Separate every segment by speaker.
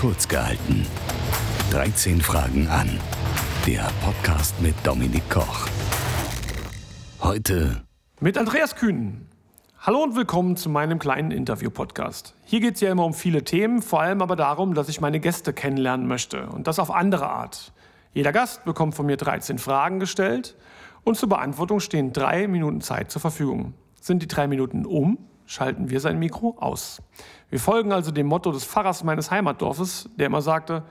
Speaker 1: kurz gehalten. 13 Fragen an. Der Podcast mit Dominik Koch. Heute
Speaker 2: mit Andreas Kühn. Hallo und willkommen zu meinem kleinen Interview-Podcast. Hier geht es ja immer um viele Themen, vor allem aber darum, dass ich meine Gäste kennenlernen möchte und das auf andere Art. Jeder Gast bekommt von mir 13 Fragen gestellt und zur Beantwortung stehen drei Minuten Zeit zur Verfügung. Sind die drei Minuten um, schalten wir sein Mikro aus. Wir folgen also dem Motto des Pfarrers meines Heimatdorfes, der immer sagte,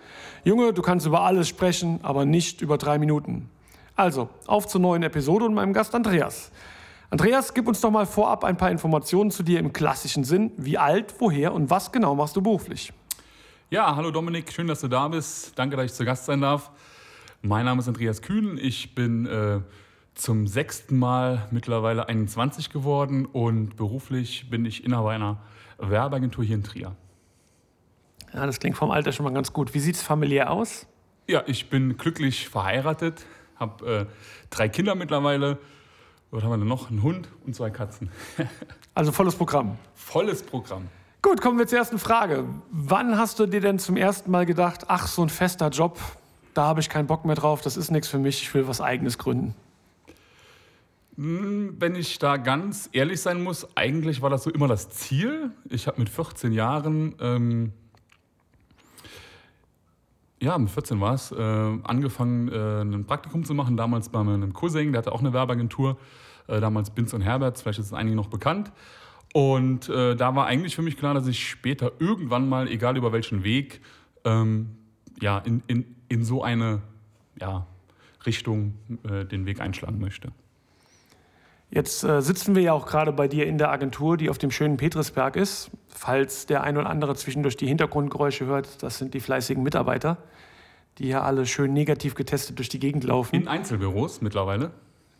Speaker 2: Junge, du kannst über alles sprechen, aber nicht über drei Minuten. Also, auf zur neuen Episode und meinem Gast Andreas. Andreas, gib uns doch mal vorab ein paar Informationen zu dir im klassischen Sinn. Wie alt, woher und was genau machst du beruflich?
Speaker 3: Ja, hallo Dominik, schön, dass du da bist. Danke, dass ich zu Gast sein darf. Mein Name ist Andreas Kühn. Ich bin äh, zum sechsten Mal mittlerweile 21 geworden und beruflich bin ich Inhaber einer Werbeagentur hier in Trier.
Speaker 2: Ja, das klingt vom Alter schon mal ganz gut. Wie sieht es familiär aus?
Speaker 3: Ja, ich bin glücklich verheiratet, habe äh, drei Kinder mittlerweile. Was haben wir denn noch? Ein Hund und zwei Katzen.
Speaker 2: also volles Programm.
Speaker 3: Volles Programm.
Speaker 2: Gut, kommen wir zur ersten Frage. Wann hast du dir denn zum ersten Mal gedacht, ach, so ein fester Job, da habe ich keinen Bock mehr drauf, das ist nichts für mich, ich will was eigenes gründen?
Speaker 3: Hm, wenn ich da ganz ehrlich sein muss, eigentlich war das so immer das Ziel. Ich habe mit 14 Jahren, ähm, ja, mit 14 war es, äh, angefangen, äh, ein Praktikum zu machen. Damals bei meinem Cousin, der hatte auch eine Werbeagentur. Äh, damals Binz und Herbert, vielleicht ist es einigen noch bekannt. Und äh, da war eigentlich für mich klar, dass ich später irgendwann mal, egal über welchen Weg, ähm, ja, in, in, in so eine ja, Richtung äh, den Weg einschlagen möchte.
Speaker 2: Jetzt äh, sitzen wir ja auch gerade bei dir in der Agentur, die auf dem schönen Petrisberg ist. Falls der ein oder andere zwischendurch die Hintergrundgeräusche hört, das sind die fleißigen Mitarbeiter, die ja alle schön negativ getestet durch die Gegend laufen.
Speaker 3: In Einzelbüros mittlerweile.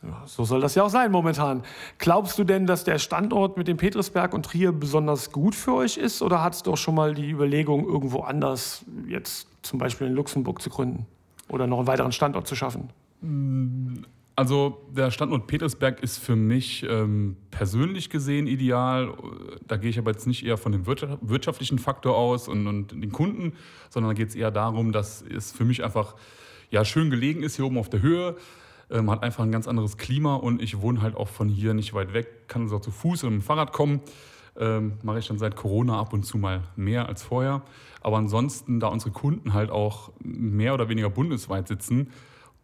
Speaker 2: Ja, so soll das ja auch sein momentan. Glaubst du denn, dass der Standort mit dem Petrisberg und Trier besonders gut für euch ist? Oder hattest du auch schon mal die Überlegung, irgendwo anders, jetzt zum Beispiel in Luxemburg zu gründen? Oder noch einen weiteren Standort zu schaffen?
Speaker 3: Also der Standort Petersberg ist für mich ähm, persönlich gesehen ideal. Da gehe ich aber jetzt nicht eher von dem wirtschaftlichen Faktor aus und, und den Kunden, sondern da geht es eher darum, dass es für mich einfach ja, schön gelegen ist hier oben auf der Höhe. Man ähm, hat einfach ein ganz anderes Klima und ich wohne halt auch von hier nicht weit weg, kann also zu Fuß oder mit dem Fahrrad kommen. Ähm, mache ich dann seit Corona ab und zu mal mehr als vorher. Aber ansonsten, da unsere Kunden halt auch mehr oder weniger bundesweit sitzen,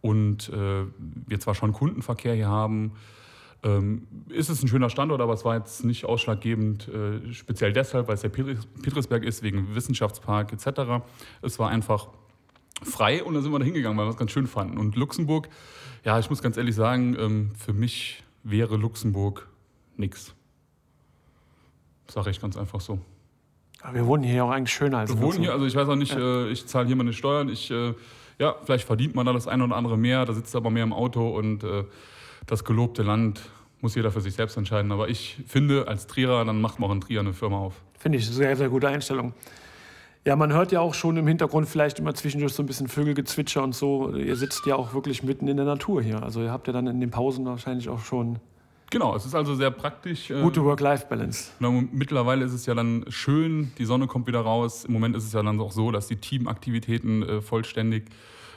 Speaker 3: und äh, wir zwar schon Kundenverkehr hier haben, ähm, ist es ein schöner Standort, aber es war jetzt nicht ausschlaggebend, äh, speziell deshalb, weil es der Petrisberg ist, wegen Wissenschaftspark etc. Es war einfach frei und da sind wir da hingegangen, weil wir es ganz schön fanden. Und Luxemburg, ja, ich muss ganz ehrlich sagen, ähm, für mich wäre Luxemburg nichts. Sage ich ganz einfach so.
Speaker 2: Aber wir wohnen hier auch eigentlich schöner als
Speaker 3: Wir wohnen hier, also ich weiß auch nicht, ja. äh, ich zahle hier meine Steuern, ich äh, ja, vielleicht verdient man da das eine oder andere mehr, da sitzt aber mehr im Auto und äh, das gelobte Land muss jeder für sich selbst entscheiden. Aber ich finde, als Trierer, dann macht man auch in Trier eine Firma auf.
Speaker 2: Finde ich eine sehr, sehr gute Einstellung. Ja, man hört ja auch schon im Hintergrund vielleicht immer zwischendurch so ein bisschen Vögelgezwitscher und so. Ihr sitzt ja auch wirklich mitten in der Natur hier. Also ihr habt ja dann in den Pausen wahrscheinlich auch schon
Speaker 3: Genau, es ist also sehr praktisch.
Speaker 2: Ähm, Gute Work-Life-Balance.
Speaker 3: Mittlerweile ist es ja dann schön, die Sonne kommt wieder raus. Im Moment ist es ja dann auch so, dass die Teamaktivitäten äh, vollständig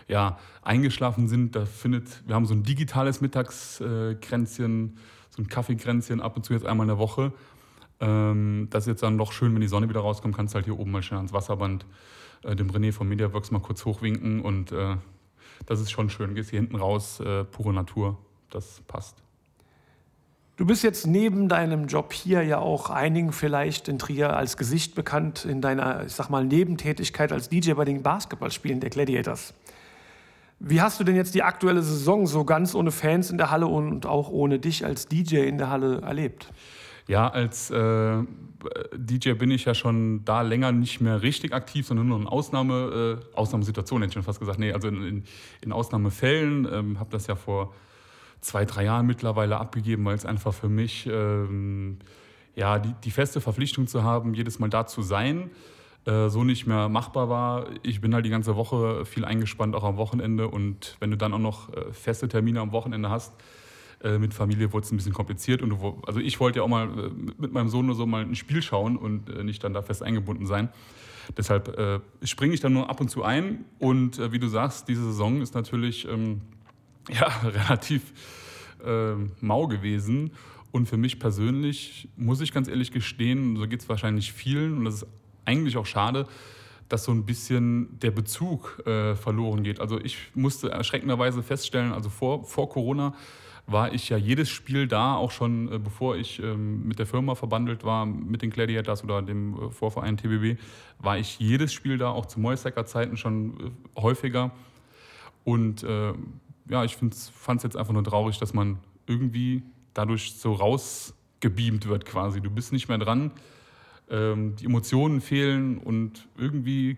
Speaker 3: ja, eingeschlafen sind. Da findet, wir haben so ein digitales Mittagskränzchen, so ein Kaffeekränzchen ab und zu jetzt einmal in der Woche. Ähm, das ist jetzt dann doch schön, wenn die Sonne wieder rauskommt, kannst du halt hier oben mal schnell ans Wasserband äh, dem René von MediaWorks mal kurz hochwinken und äh, das ist schon schön. Gehst hier hinten raus, pure Natur, das passt.
Speaker 2: Du bist jetzt neben deinem Job hier ja auch einigen vielleicht in Trier als Gesicht bekannt in deiner, ich sag mal, Nebentätigkeit als DJ bei den Basketballspielen der Gladiators. Wie hast du denn jetzt die aktuelle Saison so ganz ohne Fans in der Halle und auch ohne dich als DJ in der Halle erlebt?
Speaker 3: Ja, als äh, DJ bin ich ja schon da länger nicht mehr richtig aktiv, sondern nur in Ausnahme, äh, Ausnahmesituationen, hätte ich schon fast gesagt. Nee, also in, in, in Ausnahmefällen. Ähm, habe das ja vor zwei, drei Jahren mittlerweile abgegeben, weil es einfach für mich ähm, ja, die, die, feste Verpflichtung zu haben, jedes Mal da zu sein, äh, so nicht mehr machbar war. Ich bin halt die ganze Woche viel eingespannt, auch am Wochenende. Und wenn du dann auch noch äh, feste Termine am Wochenende hast, Äh, mit Familie wurde es ein bisschen kompliziert. Und du, also ich wollte ja auch mal äh, mit meinem Sohn nur so mal ein Spiel schauen und äh, nicht dann da fest eingebunden sein. Deshalb springe ich dann nur ab und zu ein. Und wie du sagst, diese Saison ist natürlich ähm, ja, relativ äh, mau gewesen. Und für mich persönlich muss ich ganz ehrlich gestehen, so geht es wahrscheinlich vielen, und das ist eigentlich auch schade, dass so ein bisschen der Bezug äh, verloren geht. Also ich musste erschreckenderweise feststellen, also vor, vor Corona war ich ja jedes Spiel da, auch schon äh, bevor ich ähm, mit der Firma verbandelt war, mit den Gladiators oder dem äh, Vorverein TBB, war ich jedes Spiel da, auch zu Moisecker-Zeiten schon äh, häufiger. Und äh, ja, ich fand es jetzt einfach nur traurig, dass man irgendwie dadurch so rausgebeamt wird quasi. Du bist nicht mehr dran, ähm, die Emotionen fehlen und irgendwie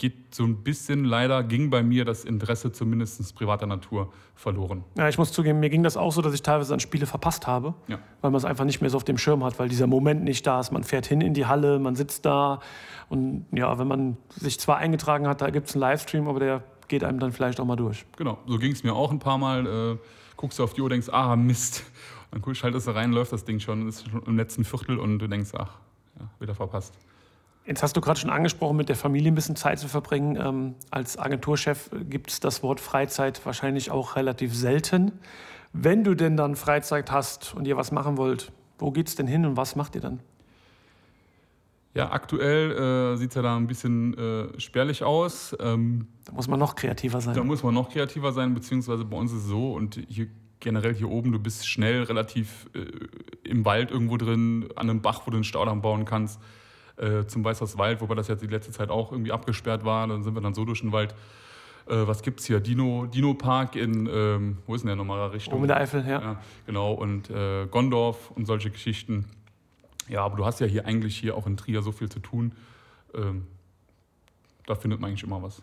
Speaker 3: geht so ein bisschen leider, ging bei mir das Interesse zumindest privater Natur verloren.
Speaker 2: Ja, ich muss zugeben, mir ging das auch so, dass ich teilweise an Spiele verpasst habe, ja. weil man es einfach nicht mehr so auf dem Schirm hat, weil dieser Moment nicht da ist. Man fährt hin in die Halle, man sitzt da und ja, wenn man sich zwar eingetragen hat, da gibt es einen Livestream, aber der geht einem dann vielleicht auch mal durch.
Speaker 3: Genau, so ging es mir auch ein paar Mal. Äh, guckst du auf die Uhr, denkst, ah, Mist. Dann schaltest du rein, läuft das Ding schon, ist schon im letzten Viertel und du denkst, ach, ja, wieder verpasst.
Speaker 2: Jetzt hast du gerade schon angesprochen, mit der Familie ein bisschen Zeit zu verbringen. Ähm, als Agenturchef gibt es das Wort Freizeit wahrscheinlich auch relativ selten. Wenn du denn dann Freizeit hast und ihr was machen wollt, wo geht es denn hin und was macht ihr dann?
Speaker 3: Ja, aktuell äh, sieht es ja da ein bisschen äh, spärlich aus.
Speaker 2: Ähm, da muss man noch kreativer sein.
Speaker 3: Da muss man noch kreativer sein, beziehungsweise bei uns ist es so und hier generell hier oben, du bist schnell relativ äh, im Wald irgendwo drin, an einem Bach, wo du einen Staudamm bauen kannst äh, zum Weißerswald, wobei das jetzt die letzte Zeit auch irgendwie abgesperrt war. Dann sind wir dann so durch den Wald. Äh, was gibt es hier? Dino, Dino Park in, ähm, wo ist denn der nochmal Richtung?
Speaker 2: Oben in der Eifel, ja.
Speaker 3: ja genau, und äh, Gondorf und solche Geschichten. Ja, aber du hast ja hier eigentlich hier auch in Trier so viel zu tun. Ähm, da findet man eigentlich immer was.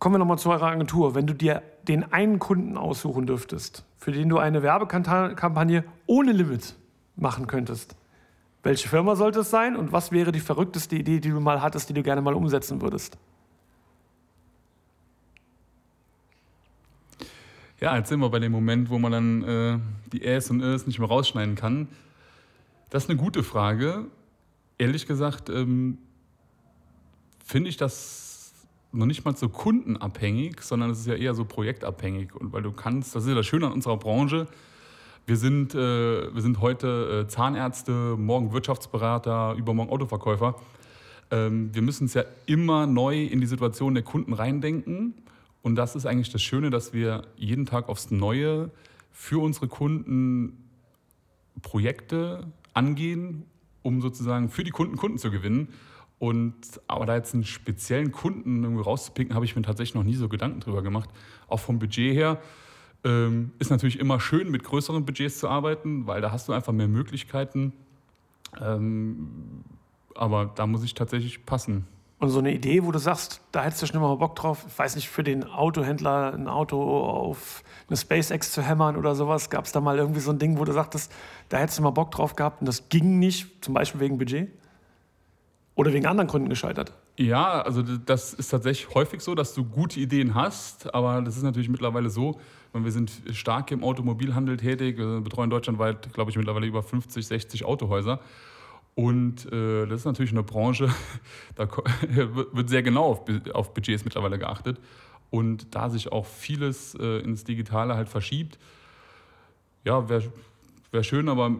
Speaker 2: Kommen wir nochmal zu eurer Agentur. Wenn du dir den einen Kunden aussuchen dürftest, für den du eine Werbekampagne ohne Limit machen könntest, welche Firma sollte es sein und was wäre die verrückteste Idee, die du mal hattest, die du gerne mal umsetzen würdest?
Speaker 3: Ja, jetzt sind wir bei dem Moment, wo man dann äh, die Äs und Ös nicht mehr rausschneiden kann. Das ist eine gute Frage. Ehrlich gesagt ähm, finde ich das noch nicht mal so kundenabhängig, sondern es ist ja eher so projektabhängig. Und weil du kannst, das ist ja das Schöne an unserer Branche, wir sind, äh, wir sind heute äh, Zahnärzte, morgen Wirtschaftsberater, übermorgen Autoverkäufer. Ähm, wir müssen es ja immer neu in die Situation der Kunden reindenken. Und das ist eigentlich das Schöne, dass wir jeden Tag aufs Neue für unsere Kunden Projekte angehen, um sozusagen für die Kunden Kunden zu gewinnen. Und aber da jetzt einen speziellen Kunden irgendwie rauszupicken, habe ich mir tatsächlich noch nie so Gedanken drüber gemacht. Auch vom Budget her ähm, ist natürlich immer schön, mit größeren Budgets zu arbeiten, weil da hast du einfach mehr Möglichkeiten. Ähm, aber da muss ich tatsächlich passen.
Speaker 2: Und so eine Idee, wo du sagst, da hättest du schon immer mal Bock drauf, ich weiß nicht, für den Autohändler ein Auto auf eine SpaceX zu hämmern oder sowas, gab es da mal irgendwie so ein Ding, wo du sagtest, da hättest du mal Bock drauf gehabt und das ging nicht, zum Beispiel wegen Budget? Oder wegen anderen Gründen gescheitert?
Speaker 3: Ja, also das ist tatsächlich häufig so, dass du gute Ideen hast, aber das ist natürlich mittlerweile so, wir sind stark im Automobilhandel tätig, wir betreuen deutschlandweit, glaube ich, mittlerweile über 50, 60 Autohäuser. Und äh, das ist natürlich eine Branche, da wird sehr genau auf, auf Budgets mittlerweile geachtet. Und da sich auch vieles äh, ins Digitale halt verschiebt, ja, wäre wär schön, aber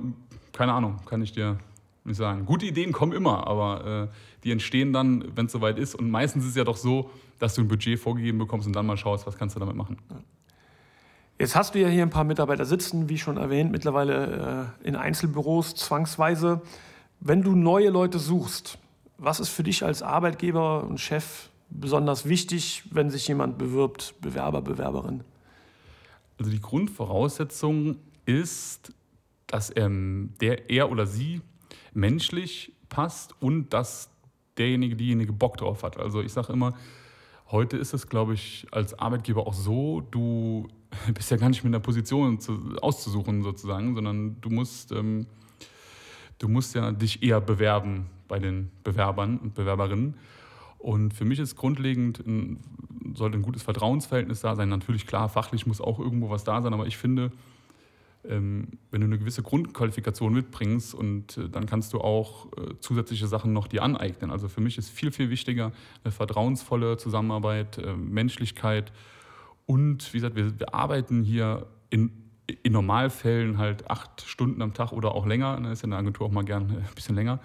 Speaker 3: keine Ahnung, kann ich dir nicht sagen. Gute Ideen kommen immer, aber äh, die entstehen dann, wenn es soweit ist. Und meistens ist es ja doch so, dass du ein Budget vorgegeben bekommst und dann mal schaust, was kannst du damit machen.
Speaker 2: Jetzt hast du ja hier ein paar Mitarbeiter sitzen, wie schon erwähnt, mittlerweile äh, in Einzelbüros zwangsweise. Wenn du neue Leute suchst, was ist für dich als Arbeitgeber und Chef besonders wichtig, wenn sich jemand bewirbt, Bewerber, Bewerberin?
Speaker 3: Also die Grundvoraussetzung ist, dass er, der, er oder sie menschlich passt und dass derjenige, diejenige Bock drauf hat. Also ich sage immer, heute ist es, glaube ich, als Arbeitgeber auch so, du bist ja gar nicht mit einer Position zu, auszusuchen sozusagen, sondern du musst, ähm, du musst ja dich eher bewerben bei den Bewerbern und Bewerberinnen. Und für mich ist grundlegend, ein, sollte ein gutes Vertrauensverhältnis da sein. Natürlich, klar, fachlich muss auch irgendwo was da sein, aber ich finde, ähm, wenn du eine gewisse Grundqualifikation mitbringst und äh, dann kannst du auch äh, zusätzliche Sachen noch dir aneignen. Also für mich ist viel, viel wichtiger eine vertrauensvolle Zusammenarbeit, äh, Menschlichkeit und wie gesagt, wir, wir arbeiten hier in, in Normalfällen halt acht Stunden am Tag oder auch länger, ne, ist ja in der Agentur auch mal gern ein bisschen länger,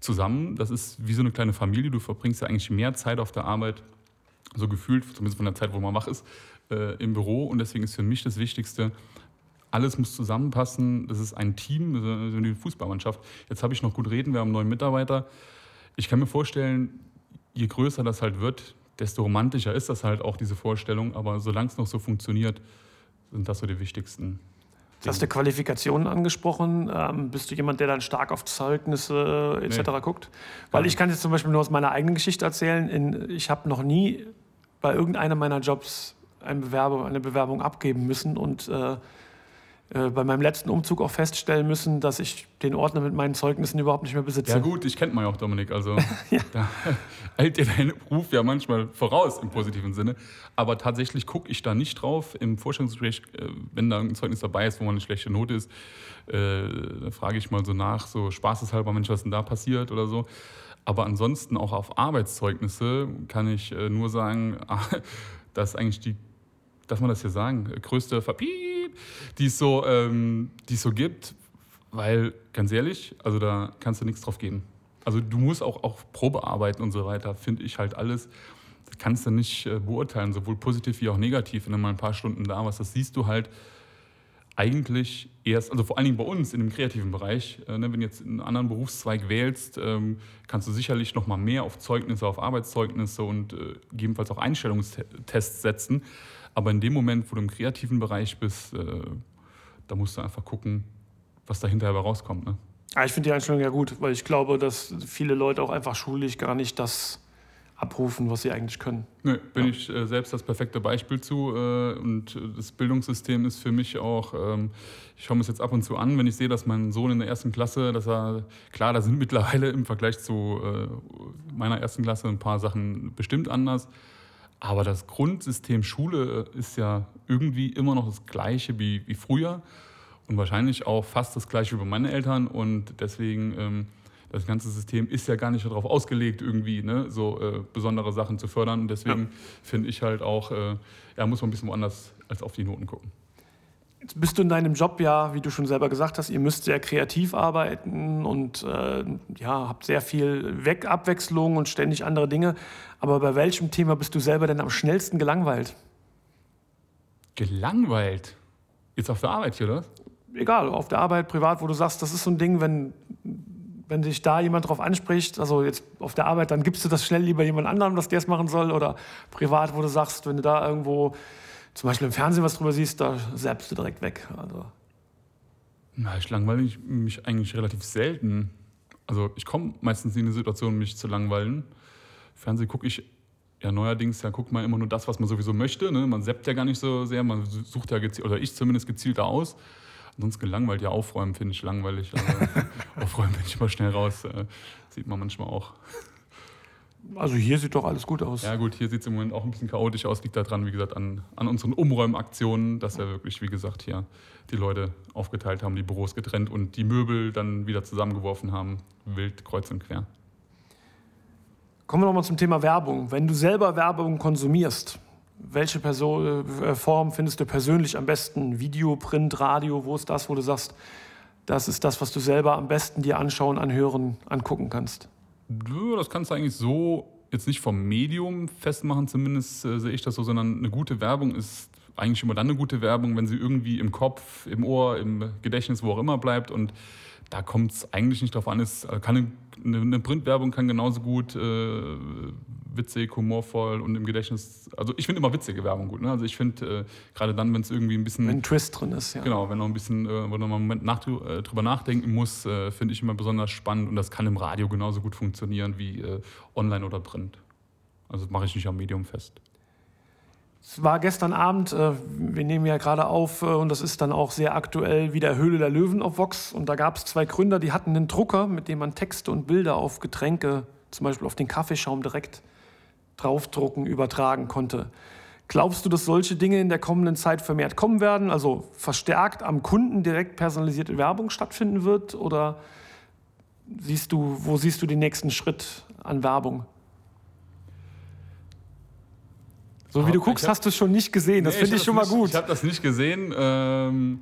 Speaker 3: zusammen. Das ist wie so eine kleine Familie, du verbringst ja eigentlich mehr Zeit auf der Arbeit, so gefühlt, zumindest von der Zeit, wo man wach ist, äh, im Büro und deswegen ist für mich das Wichtigste, alles muss zusammenpassen. Das ist ein Team, so eine Fußballmannschaft. Jetzt habe ich noch gut reden, wir haben einen neuen Mitarbeiter. Ich kann mir vorstellen, je größer das halt wird, desto romantischer ist das halt auch, diese Vorstellung. Aber solange es noch so funktioniert, sind das so die wichtigsten.
Speaker 2: Du hast du Qualifikationen angesprochen. Ähm, bist du jemand, der dann stark auf Zeugnisse äh, etc. Nee. guckt? Weil ich kann jetzt zum Beispiel nur aus meiner eigenen Geschichte erzählen. In, ich habe noch nie bei irgendeinem meiner Jobs eine Bewerbung, eine Bewerbung abgeben müssen und äh, äh, bei meinem letzten Umzug auch feststellen müssen, dass ich den Ordner mit meinen Zeugnissen überhaupt nicht mehr besitze.
Speaker 3: Ja gut, ich kennt man ja auch, Dominik. Also ja. da hält dir dein Ruf ja manchmal voraus im positiven Sinne. Aber tatsächlich gucke ich da nicht drauf. Im Vorstellungsgespräch, äh, wenn da ein Zeugnis dabei ist, wo man eine schlechte Note ist, äh, da frage ich mal so nach, so spaßeshalber, Mensch, was denn da passiert oder so. Aber ansonsten auch auf Arbeitszeugnisse kann ich nur sagen, dass eigentlich die, darf man das hier sagen, größte Verpiep die es so, ähm, es so gibt, weil ganz ehrlich, also da kannst du nichts drauf geben. Also du musst auch, auch Probearbeiten und so weiter, finde ich halt alles. Das kannst du nicht äh, beurteilen, sowohl positiv wie auch negativ, wenn du mal ein paar Stunden da warst. Das siehst du halt eigentlich erst, also vor allen Dingen bei uns in dem kreativen Bereich, äh, ne, wenn du jetzt einen anderen Berufszweig wählst, ähm, kannst du sicherlich noch mal mehr auf Zeugnisse, auf Arbeitszeugnisse und äh, gegebenenfalls auch Einstellungstests setzen. Aber in dem Moment, wo du im kreativen Bereich bist, äh, da musst du einfach gucken, was da hinterher rauskommt. Ne?
Speaker 2: Ich finde die Einstellung ja gut, weil ich glaube, dass viele Leute auch einfach schulisch gar nicht das abrufen, was sie eigentlich können.
Speaker 3: Nö, bin ja. ich äh, selbst das perfekte Beispiel zu. Äh, und das Bildungssystem ist für mich auch, ähm, ich schaue mir es jetzt ab und zu an, wenn ich sehe, dass mein Sohn in der ersten Klasse, dass er, klar, da sind mittlerweile im Vergleich zu äh, meiner ersten Klasse ein paar Sachen bestimmt anders. Aber das Grundsystem Schule ist ja irgendwie immer noch das gleiche wie, wie früher und wahrscheinlich auch fast das gleiche wie bei meinen Eltern. Und deswegen, ähm, das ganze System ist ja gar nicht darauf ausgelegt, irgendwie ne, so äh, besondere Sachen zu fördern. Und deswegen ja. finde ich halt auch, äh, ja, muss man ein bisschen woanders als auf die Noten gucken.
Speaker 2: Jetzt bist du in deinem Job ja, wie du schon selber gesagt hast, ihr müsst sehr kreativ arbeiten und äh, ja, habt sehr viel Weg Abwechslung und ständig andere Dinge. Aber bei welchem Thema bist du selber denn am schnellsten gelangweilt?
Speaker 3: Gelangweilt? Jetzt auf der Arbeit hier, oder?
Speaker 2: Egal, auf der Arbeit, privat, wo du sagst, das ist so ein Ding, wenn, wenn dich da jemand drauf anspricht, also jetzt auf der Arbeit, dann gibst du das schnell lieber jemand anderem, dass der es machen soll. Oder privat, wo du sagst, wenn du da irgendwo zum Beispiel im Fernsehen was drüber siehst, da selbst du direkt weg. Also.
Speaker 3: Na, ich langweile mich eigentlich relativ selten. Also ich komme meistens in die Situation, mich zu langweilen. Fernsehen gucke ich ja neuerdings, ja guckt man immer nur das, was man sowieso möchte. Ne? Man seppt ja gar nicht so sehr, man sucht ja gezielt, oder ich zumindest gezielter aus. Ansonsten gelangweilt, ja, aufräumen finde ich langweilig. Also, aufräumen bin ich immer schnell raus. Äh, sieht man manchmal auch.
Speaker 2: Also hier sieht doch alles gut aus.
Speaker 3: Ja gut, hier sieht es im Moment auch ein bisschen chaotisch aus. Liegt daran, wie gesagt, an, an unseren Umräumaktionen, dass wir wirklich, wie gesagt, hier die Leute aufgeteilt haben, die Büros getrennt und die Möbel dann wieder zusammengeworfen haben, wild kreuz und quer.
Speaker 2: Kommen wir nochmal zum Thema Werbung. Wenn du selber Werbung konsumierst, welche Person, äh, Form findest du persönlich am besten? Video, Print, Radio, wo ist das, wo du sagst, das ist das, was du selber am besten dir anschauen, anhören, angucken kannst?
Speaker 3: Das kannst du eigentlich so jetzt nicht vom Medium festmachen, zumindest äh, sehe ich das so, sondern eine gute Werbung ist eigentlich immer dann eine gute Werbung, wenn sie irgendwie im Kopf, im Ohr, im Gedächtnis, wo auch immer bleibt und da kommt es eigentlich nicht darauf an. Es kann eine, eine Printwerbung kann genauso gut äh, witzig, humorvoll und im Gedächtnis. Also ich finde immer witzige Werbung gut. Ne? Also ich finde äh, gerade dann, wenn es irgendwie ein bisschen
Speaker 2: wenn ein Twist drin ist, ja.
Speaker 3: Genau, wenn noch ein bisschen, äh, wo man einen Moment nach, äh, drüber nachdenken muss, äh, finde ich immer besonders spannend und das kann im Radio genauso gut funktionieren wie äh, online oder Print. Also das mache ich nicht am Medium fest.
Speaker 2: Es war gestern Abend, äh, wir nehmen ja gerade auf äh, und das ist dann auch sehr aktuell, wie der Höhle der Löwen auf Vox. Und da gab es zwei Gründer, die hatten einen Drucker, mit dem man Texte und Bilder auf Getränke, zum Beispiel auf den Kaffeeschaum direkt draufdrucken, übertragen konnte. Glaubst du, dass solche Dinge in der kommenden Zeit vermehrt kommen werden, also verstärkt am Kunden direkt personalisierte Werbung stattfinden wird? Oder siehst du, wo siehst du den nächsten Schritt an Werbung? So wie du guckst, hab, hast du es schon nicht gesehen. Das nee, finde ich, ich schon
Speaker 3: mal
Speaker 2: gut.
Speaker 3: Ich habe das nicht gesehen. Ähm,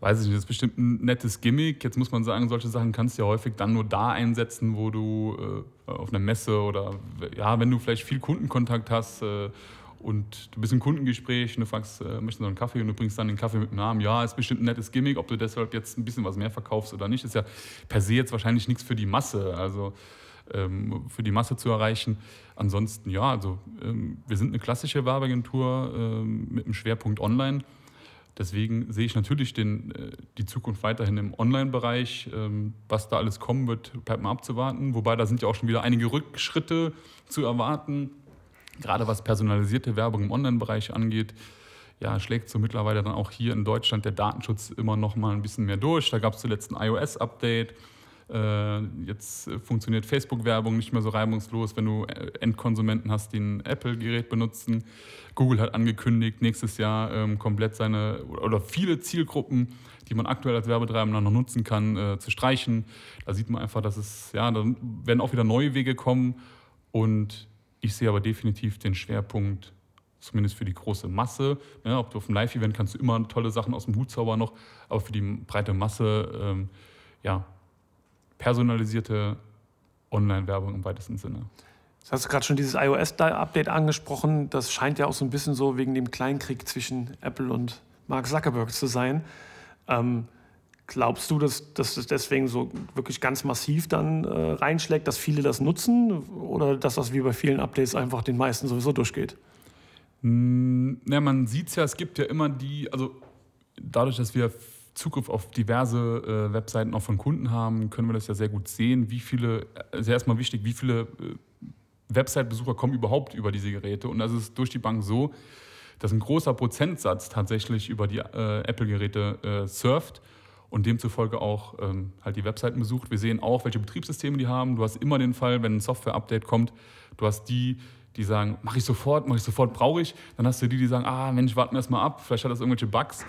Speaker 3: weiß ich nicht, das ist bestimmt ein nettes Gimmick. Jetzt muss man sagen, solche Sachen kannst du ja häufig dann nur da einsetzen, wo du äh, auf einer Messe oder ja, wenn du vielleicht viel Kundenkontakt hast äh, und du bist im Kundengespräch und du fragst, äh, möchtest du einen Kaffee und du bringst dann den Kaffee mit dem Namen. Ja, ist bestimmt ein nettes Gimmick. Ob du deshalb jetzt ein bisschen was mehr verkaufst oder nicht, ist ja per se jetzt wahrscheinlich nichts für die Masse. Also für die Masse zu erreichen. Ansonsten, ja, also ähm, wir sind eine klassische Werbeagentur ähm, mit einem Schwerpunkt Online. Deswegen sehe ich natürlich den, äh, die Zukunft weiterhin im Online-Bereich. Ähm, was da alles kommen wird, bleibt mal abzuwarten. Wobei da sind ja auch schon wieder einige Rückschritte zu erwarten. Gerade was personalisierte Werbung im Online-Bereich angeht, ja, schlägt so mittlerweile dann auch hier in Deutschland der Datenschutz immer noch mal ein bisschen mehr durch. Da gab es zuletzt ein iOS-Update. Äh, jetzt funktioniert Facebook-Werbung nicht mehr so reibungslos, wenn du äh, Endkonsumenten hast, die ein Apple-Gerät benutzen. Google hat angekündigt, nächstes Jahr ähm, komplett seine oder viele Zielgruppen, die man aktuell als Werbetreibender noch nutzen kann, äh, zu streichen. Da sieht man einfach, dass es, ja, da werden auch wieder neue Wege kommen. Und ich sehe aber definitiv den Schwerpunkt zumindest für die große Masse. Ja, ob du auf einem Live-Event kannst du immer tolle Sachen aus dem Hut zaubern noch, aber für die breite Masse, ähm, ja, personalisierte Online-Werbung im weitesten Sinne.
Speaker 2: Das hast du gerade schon dieses iOS-Update angesprochen. Das scheint ja auch so ein bisschen so wegen dem Kleinkrieg zwischen Apple und Mark Zuckerberg zu sein. Ähm, glaubst du, dass, dass das deswegen so wirklich ganz massiv dann äh, reinschlägt, dass viele das nutzen? Oder dass das wie bei vielen Updates einfach den meisten sowieso durchgeht?
Speaker 3: Hm, na, man sieht es ja, es gibt ja immer die, also dadurch, dass wir Zugriff auf diverse äh, Webseiten auch von Kunden haben, können wir das ja sehr gut sehen, wie viele, also erstmal wichtig, wie viele äh, Website-Besucher kommen überhaupt über diese Geräte. Und das ist durch die Bank so, dass ein großer Prozentsatz tatsächlich über die äh, Apple-Geräte äh, surft und demzufolge auch ähm, halt die Webseiten besucht. Wir sehen auch, welche Betriebssysteme die haben. Du hast immer den Fall, wenn ein Software-Update kommt, du hast die, die sagen, mache ich sofort, mache ich sofort, brauche ich. Dann hast du die, die sagen, ah Mensch, warten wir erst mal ab, vielleicht hat das irgendwelche Bugs.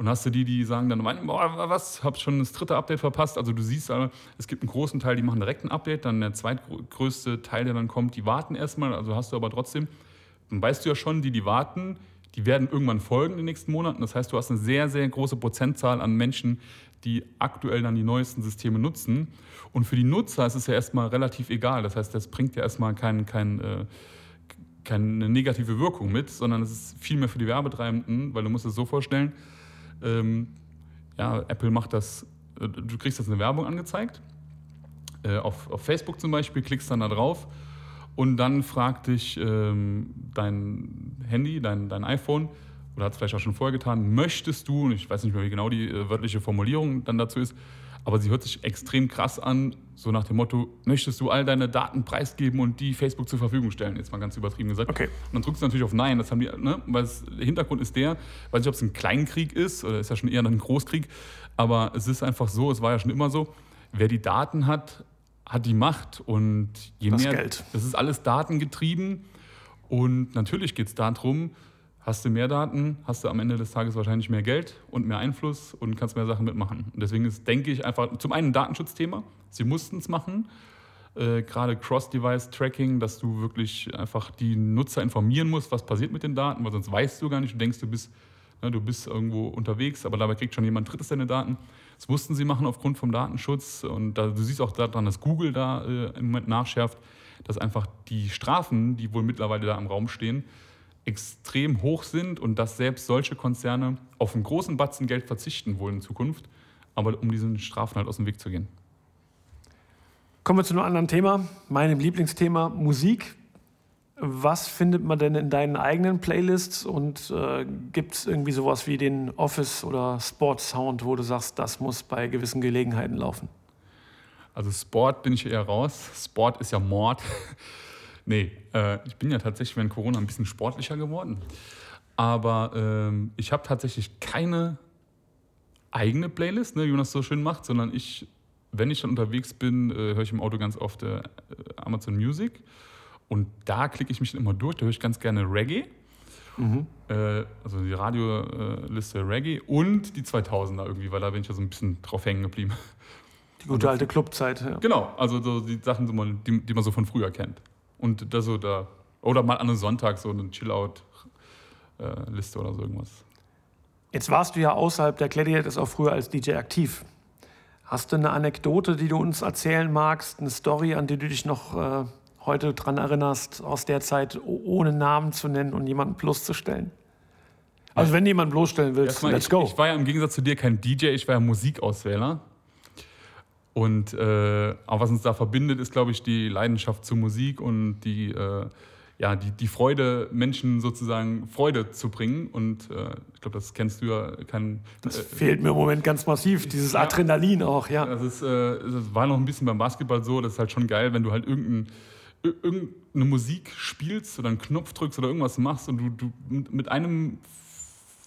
Speaker 3: Und hast du die, die sagen dann, boah, was, hab schon das dritte Update verpasst. Also du siehst, es gibt einen großen Teil, die machen direkt ein Update, dann der zweitgrößte Teil, der dann kommt, die warten erstmal. Also hast du aber trotzdem, dann weißt du ja schon, die, die warten, die werden irgendwann folgen in den nächsten Monaten. Das heißt, du hast eine sehr, sehr große Prozentzahl an Menschen, die aktuell dann die neuesten Systeme nutzen. Und für die Nutzer ist es ja erstmal relativ egal. Das heißt, das bringt ja erstmal kein, kein, äh, keine negative Wirkung mit, sondern es ist viel mehr für die Werbetreibenden, weil du musst es so vorstellen, ähm, ja, Apple macht das, äh, du kriegst das eine Werbung angezeigt, äh, auf, auf Facebook zum Beispiel, klickst dann da drauf und dann fragt dich ähm, dein Handy, dein, dein iPhone, oder hat es vielleicht auch schon vorher getan, möchtest du, und ich weiß nicht mehr, wie genau die äh, wörtliche Formulierung dann dazu ist, aber sie hört sich extrem krass an, so nach dem Motto, möchtest du all deine Daten preisgeben und die Facebook zur Verfügung stellen, jetzt mal ganz übertrieben gesagt.
Speaker 2: Okay.
Speaker 3: Und dann drückst du natürlich auf Nein, das haben die, ne? weil es, der Hintergrund ist der, weiß nicht, ob es ein Kleinkrieg ist, oder ist ja schon eher ein Großkrieg, aber es ist einfach so, es war ja schon immer so, wer die Daten hat, hat die Macht und je
Speaker 2: das
Speaker 3: mehr,
Speaker 2: Geld.
Speaker 3: das ist alles datengetrieben und natürlich geht es darum, Hast du mehr Daten, hast du am Ende des Tages wahrscheinlich mehr Geld und mehr Einfluss und kannst mehr Sachen mitmachen. Und deswegen ist, denke ich, einfach zum einen ein Datenschutzthema. Sie mussten es machen. Äh, gerade Cross-Device-Tracking, dass du wirklich einfach die Nutzer informieren musst, was passiert mit den Daten, weil sonst weißt du gar nicht. Du denkst, du bist, ne, du bist irgendwo unterwegs, aber dabei kriegt schon jemand Drittes deine Daten. Das mussten sie machen aufgrund vom Datenschutz. Und da, du siehst auch daran, dass Google da äh, im Moment nachschärft, dass einfach die Strafen, die wohl mittlerweile da im Raum stehen, extrem hoch sind und dass selbst solche Konzerne auf einen großen Batzen Geld verzichten wollen in Zukunft, aber um diesen Strafen halt aus dem Weg zu gehen.
Speaker 2: Kommen wir zu einem anderen Thema, meinem Lieblingsthema Musik. Was findet man denn in deinen eigenen Playlists und äh, gibt es irgendwie sowas wie den Office- oder Sport-Sound, wo du sagst, das muss bei gewissen Gelegenheiten laufen?
Speaker 3: Also Sport bin ich eher raus. Sport ist ja Mord. Nee, äh, ich bin ja tatsächlich während Corona ein bisschen sportlicher geworden. Aber ähm, ich habe tatsächlich keine eigene Playlist, ne, wie man das so schön macht, sondern ich, wenn ich dann unterwegs bin, äh, höre ich im Auto ganz oft äh, Amazon Music. Und da klicke ich mich immer durch, da höre ich ganz gerne Reggae. Mhm. Äh, also die Radioliste Reggae und die 2000er irgendwie, weil da bin ich ja so ein bisschen drauf hängen geblieben.
Speaker 2: Die gute alte Clubzeit, ja.
Speaker 3: Genau, also so die Sachen, die, die man so von früher kennt. Und das so da, oder mal an einem Sonntag so eine Chill-Out-Liste äh, oder so irgendwas.
Speaker 2: Jetzt warst du ja außerhalb der Gladiators auch früher als DJ aktiv. Hast du eine Anekdote, die du uns erzählen magst, eine Story, an die du dich noch äh, heute dran erinnerst, aus der Zeit, ohne Namen zu nennen und jemanden bloßzustellen? Also wenn jemand bloßstellen willst, let's
Speaker 3: ich,
Speaker 2: go.
Speaker 3: Ich war ja im Gegensatz zu dir kein DJ, ich war ja Musikauswähler. Und äh, auch was uns da verbindet, ist, glaube ich, die Leidenschaft zur Musik und die, äh, ja, die, die Freude, Menschen sozusagen Freude zu bringen. Und äh, ich glaube, das kennst du ja. Kein,
Speaker 2: das äh, fehlt mir im Moment ganz massiv, dieses ja, Adrenalin auch, ja.
Speaker 3: Das, ist, äh, das war noch ein bisschen beim Basketball so, das ist halt schon geil, wenn du halt irgendein, irgendeine Musik spielst oder einen Knopf drückst oder irgendwas machst und du, du mit einem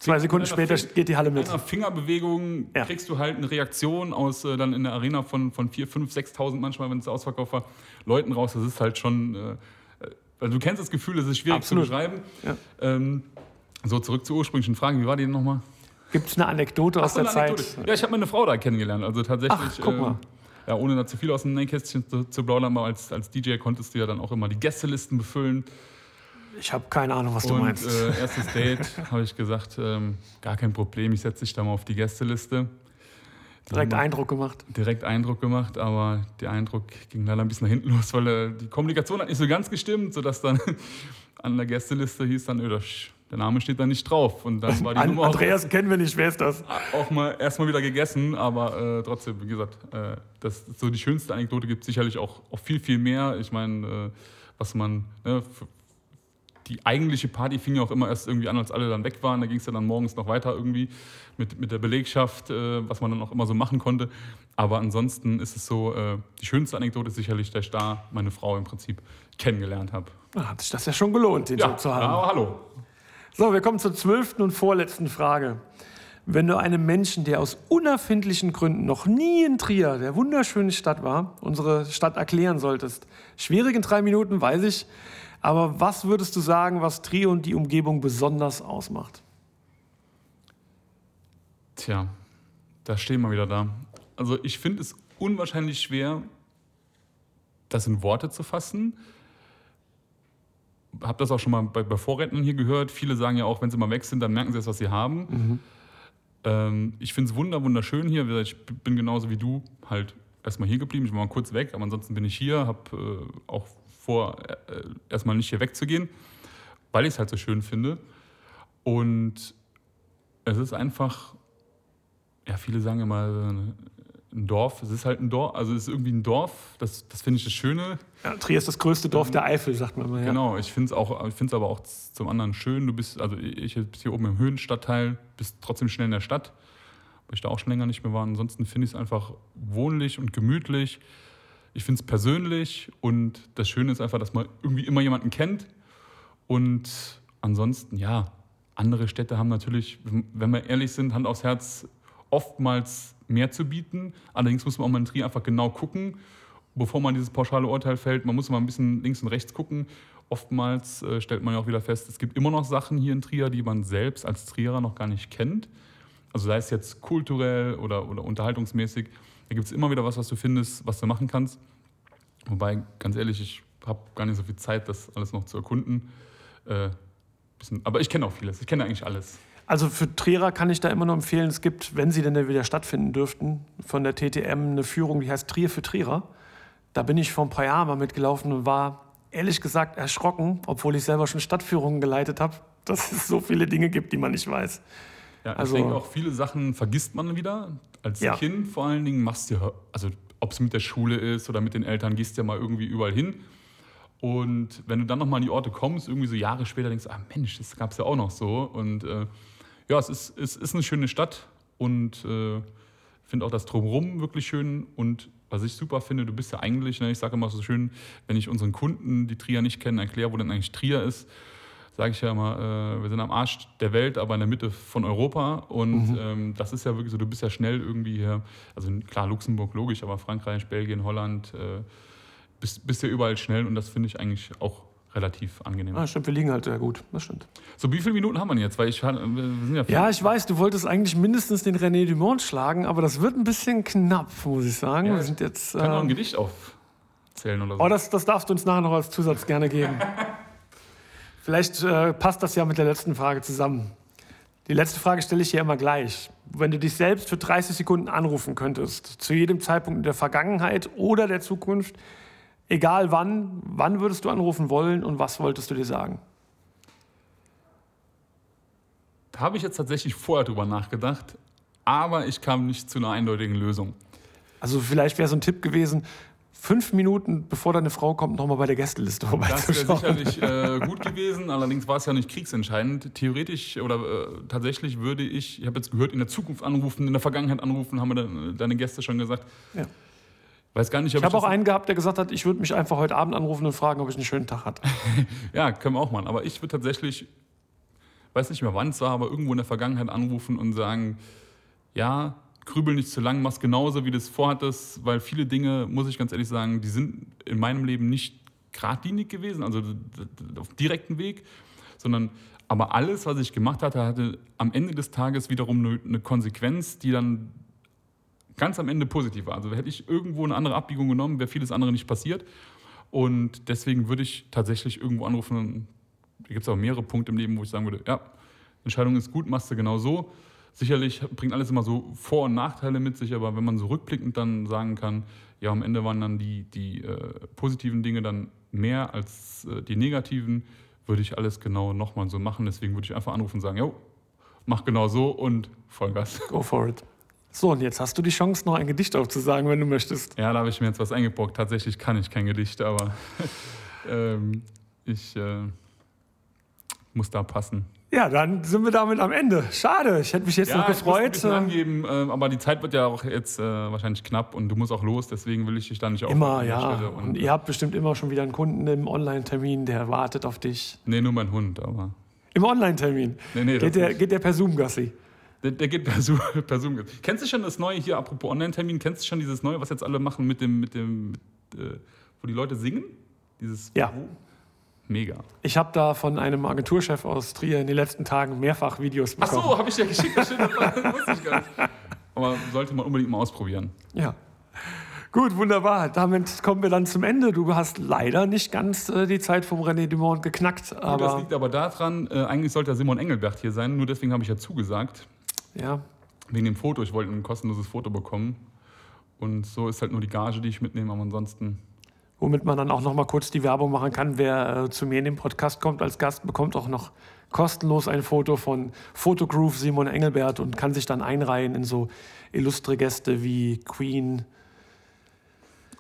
Speaker 2: Zwei Sekunden später geht die Halle mit. Mit
Speaker 3: einer Fingerbewegung ja. kriegst du halt eine Reaktion aus äh, dann in der Arena von, von 4, 5, 6.000 manchmal, wenn es ausverkauft war, Leuten raus. Das ist halt schon, äh, also du kennst das Gefühl, es ist schwierig Absolut. zu beschreiben. Ja. Ähm, so, zurück zur ursprünglichen Frage. Wie war die denn nochmal?
Speaker 2: Gibt es eine Anekdote aus der Anekdote.
Speaker 3: Zeit? Ja, ich habe meine Frau da kennengelernt. Also tatsächlich. Ach,
Speaker 2: guck mal.
Speaker 3: Äh, ja, ohne da zu viel aus dem Nähkästchen zu, zu plaudern, aber als, als DJ konntest du ja dann auch immer die Gästelisten befüllen.
Speaker 2: Ich habe keine Ahnung, was du
Speaker 3: und,
Speaker 2: meinst.
Speaker 3: Äh, erstes Date habe ich gesagt, ähm, gar kein Problem, ich setze dich da mal auf die Gästeliste.
Speaker 2: Direkt Eindruck gemacht.
Speaker 3: Direkt Eindruck gemacht, aber der Eindruck ging leider ein bisschen nach hinten los, weil äh, die Kommunikation hat nicht so ganz gestimmt, sodass dann an der Gästeliste hieß dann, öh, der Name steht da nicht drauf. Und dann war die
Speaker 2: An, Nummer Andreas auch, kennen wir nicht, wer ist das?
Speaker 3: Auch mal erstmal wieder gegessen, aber äh, trotzdem, wie gesagt, äh, das so die schönste Anekdote gibt sicherlich auch, auch viel, viel mehr. Ich meine, äh, was man ne, die eigentliche Party fing ja auch immer erst irgendwie an, als alle dann weg waren. Da ging es ja dann morgens noch weiter irgendwie mit, mit der Belegschaft, äh, was man dann auch immer so machen konnte. Aber ansonsten ist es so, äh, die schönste Anekdote ist sicherlich, dass ich da meine Frau im Prinzip kennengelernt habe.
Speaker 2: Da hat sich das ja schon gelohnt, den
Speaker 3: ja,
Speaker 2: Job zu haben.
Speaker 3: Ja, hallo.
Speaker 2: So, wir kommen zur zwölften und vorletzten Frage. Wenn du einem Menschen, der aus unerfindlichen Gründen noch nie in Trier, der wunderschönen Stadt war, unsere Stadt erklären solltest, schwierig in drei Minuten, weiß ich, aber was würdest du sagen, was Trier und die Umgebung besonders ausmacht?
Speaker 3: Tja, da stehen wir wieder da. Also ich finde es unwahrscheinlich schwer, das in Worte zu fassen. Habe das auch schon mal bei, bei Vorrednern hier gehört. Viele sagen ja auch, wenn sie mal weg sind, dann merken sie erst, was sie haben. Mhm. Ähm, ich finde es wunder, wunderschön hier. Ich bin genauso wie du halt erstmal hier geblieben. Ich war mal kurz weg, aber ansonsten bin ich hier, habe äh, auch vor, äh, erstmal nicht hier wegzugehen, weil ich es halt so schön finde. Und es ist einfach, ja, viele sagen immer, ein Dorf, es ist halt ein Dorf, also es ist irgendwie ein Dorf, das, das finde ich das Schöne.
Speaker 2: Ja, Trier ist das größte Dorf der Eifel, sagt man mal. Ja.
Speaker 3: Genau, ich finde es auch, ich finde es aber auch zum anderen schön. Du bist, also ich bist hier oben im Höhenstadtteil, bist trotzdem schnell in der Stadt, weil ich da auch schon länger nicht mehr war. Ansonsten finde ich es einfach wohnlich und gemütlich. Ich finde es persönlich und das Schöne ist einfach, dass man irgendwie immer jemanden kennt. Und ansonsten, ja, andere Städte haben natürlich, wenn wir ehrlich sind, Hand aufs Herz, oftmals mehr zu bieten. Allerdings muss man auch mal in Trier einfach genau gucken, bevor man dieses pauschale Urteil fällt. Man muss mal ein bisschen links und rechts gucken. Oftmals äh, stellt man ja auch wieder fest, es gibt immer noch Sachen hier in Trier, die man selbst als Trierer noch gar nicht kennt. Also sei es jetzt kulturell oder, oder unterhaltungsmäßig. Da gibt es immer wieder was, was du findest, was du machen kannst. Wobei, ganz ehrlich, ich habe gar nicht so viel Zeit, das alles noch zu erkunden. Äh, bisschen, aber ich kenne auch vieles. Ich kenne eigentlich alles.
Speaker 2: Also für Trierer kann ich da immer nur empfehlen, es gibt, wenn sie denn wieder stattfinden dürften, von der TTM eine Führung, die heißt Trier für Trierer. Da bin ich vor ein paar Jahren mal mitgelaufen und war ehrlich gesagt erschrocken, obwohl ich selber schon Stadtführungen geleitet habe, dass es so viele Dinge gibt, die man nicht weiß.
Speaker 3: Ja, also, ich denke auch, viele Sachen vergisst man wieder. Als ja. Kind vor allen Dingen machst du, also ob es mit der Schule ist oder mit den Eltern, gehst du ja mal irgendwie überall hin. Und wenn du dann nochmal an die Orte kommst, irgendwie so Jahre später denkst du, ah Mensch, das gab es ja auch noch so. Und äh, ja, es ist, es ist eine schöne Stadt und äh, finde auch das Drumherum wirklich schön. Und was ich super finde, du bist ja eigentlich, ne, ich sage immer so schön, wenn ich unseren Kunden, die Trier nicht kennen, erkläre, wo denn eigentlich Trier ist, sage ich ja immer, äh, wir sind am Arsch der Welt, aber in der Mitte von Europa. Und mhm. ähm, das ist ja wirklich so, du bist ja schnell irgendwie hier, also klar, Luxemburg logisch, aber Frankreich, Belgien, Holland, äh, bist, bist ja überall schnell und das finde ich eigentlich auch relativ angenehm.
Speaker 2: Ah, stimmt, wir liegen halt sehr gut. Das stimmt.
Speaker 3: So, wie viele Minuten haben wir jetzt? Weil ich, wir sind ja,
Speaker 2: Ja, ich weiß, du wolltest eigentlich mindestens den René Dumont schlagen, aber das wird ein bisschen knapp, muss ich sagen.
Speaker 3: Ja,
Speaker 2: wir sind jetzt.
Speaker 3: kann auch ein
Speaker 2: ähm,
Speaker 3: Gedicht aufzählen oder so.
Speaker 2: Oh, das, das darfst du uns nachher noch als Zusatz gerne geben. Vielleicht äh, passt das ja mit der letzten Frage zusammen. Die letzte Frage stelle ich hier immer gleich. Wenn du dich selbst für 30 Sekunden anrufen könntest, zu jedem Zeitpunkt in der Vergangenheit oder der Zukunft, egal wann, wann würdest du anrufen wollen und was wolltest du dir sagen?
Speaker 3: Da habe ich jetzt tatsächlich vorher drüber nachgedacht, aber ich kam nicht zu einer eindeutigen Lösung.
Speaker 2: Also vielleicht wäre so ein Tipp gewesen, fünf Minuten bevor deine Frau kommt, nochmal bei der Gästeliste
Speaker 3: Das wäre
Speaker 2: vorbeizuschauen.
Speaker 3: sicherlich äh, gut gewesen, allerdings war es ja nicht kriegsentscheidend. Theoretisch oder äh, tatsächlich würde ich, ich habe jetzt gehört, in der Zukunft anrufen, in der Vergangenheit anrufen, haben dann, deine Gäste schon gesagt.
Speaker 2: Ja.
Speaker 3: Weiß gar nicht, ob
Speaker 2: Ich habe auch einen gehabt, der gesagt hat, ich würde mich einfach heute Abend anrufen und fragen, ob ich einen schönen Tag hatte.
Speaker 3: Ja, können wir auch machen. Aber ich würde tatsächlich, weiß nicht mehr wann es war, aber irgendwo in der Vergangenheit anrufen und sagen, ja, grübel nicht zu lang, mach's genauso, wie du es vorhattest, weil viele Dinge, muss ich ganz ehrlich sagen, die sind in meinem Leben nicht geradlinig gewesen, also auf direkten Weg, sondern aber alles, was ich gemacht hatte, hatte am Ende des Tages wiederum eine, eine Konsequenz, die dann ganz am Ende positiv war. Also hätte ich irgendwo eine andere Abbiegung genommen, wäre vieles andere nicht passiert. Und deswegen würde ich tatsächlich irgendwo anrufen. Da gibt es auch mehrere Punkte im Leben, wo ich sagen würde, ja, Entscheidung ist gut, machst du genau so. Sicherlich bringt alles immer so Vor- und Nachteile mit sich, aber wenn man so rückblickend dann sagen kann, ja, am Ende waren dann die, die äh, positiven Dinge dann mehr als äh, die negativen, würde ich alles genau nochmal so machen. Deswegen würde ich einfach anrufen und sagen, jo, mach genau so und Vollgas.
Speaker 2: Go for it. So, und jetzt hast du die Chance, noch ein Gedicht aufzusagen, wenn du möchtest.
Speaker 3: Ja, da habe ich mir jetzt was eingebrockt. Tatsächlich kann ich kein Gedicht, aber ähm, ich äh, muss da passen.
Speaker 2: Ja, dann sind wir damit am Ende. Schade, ich hätte mich jetzt noch
Speaker 3: ich muss ein
Speaker 2: gefreut. ähm,
Speaker 3: angeben, äh, aber die Zeit wird ja auch jetzt äh, wahrscheinlich knapp und du musst auch los, deswegen will ich dich da nicht
Speaker 2: Immer,
Speaker 3: aufhalten der
Speaker 2: ja.
Speaker 3: Stelle.
Speaker 2: Und ihr habt bestimmt immer schon wieder einen Kunden im Online-Termin, der wartet auf dich.
Speaker 3: nee, nur mein Hund, aber
Speaker 2: Im Online-Termin.
Speaker 3: Nee, nee,
Speaker 2: geht, der, geht der per Zoom, Gassi.
Speaker 3: der, der geht per Zoom, per Zoom. Kennst du schon das neue hier, apropos Online-Termin, kennst du schon dieses neue, was jetzt alle machen mit dem, mit dem, mit, äh, wo die Leute singen? Dieses
Speaker 2: Ja.
Speaker 3: Mega.
Speaker 2: Ich habe da von einem Agenturchef aus Trier in den letzten Tagen mehrfach Videos
Speaker 3: Ach
Speaker 2: bekommen.
Speaker 3: so, habe ich dir geschickt, das stimmt, das wusste ich gar nicht. Aber sollte man unbedingt mal ausprobieren.
Speaker 2: Ja. Gut, wunderbar. Damit kommen wir dann zum Ende. Du hast leider nicht ganz äh, die Zeit vom René Dumont geknackt,
Speaker 3: das
Speaker 2: aber
Speaker 3: liegt aber daran, äh, eigentlich sollte ja Simon Engelbert hier sein, nur deswegen habe ich ja zugesagt.
Speaker 2: ja,
Speaker 3: Wegen dem Foto, ich wollte ein kostenloses Foto bekommen. Und so ist halt nur die Gage, die ich mitnehme, aber ansonsten.
Speaker 2: Womit man dann auch noch mal kurz die Werbung machen kann. Wer äh, zu mir in den Podcast kommt als Gast, bekommt auch noch kostenlos ein Foto von Fotogroove Simon Engelbert und kann sich dann einreihen in so illustre Gäste wie Queen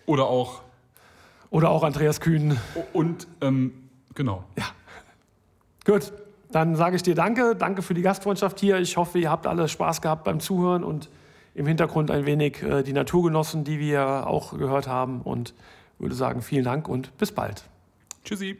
Speaker 3: Oder auch.
Speaker 2: oder auch Andreas Kühn.
Speaker 3: Und, ähm, genau.
Speaker 2: Gut, dann sage ich dir Danke. Danke für die Gastfreundschaft hier. Ich hoffe, ihr habt alle Spaß gehabt beim Zuhören und im Hintergrund ein wenig äh, die Natur genossen, die wir auch gehört haben. Und würde sagen, vielen Dank und bis bald.
Speaker 3: Tschüssi.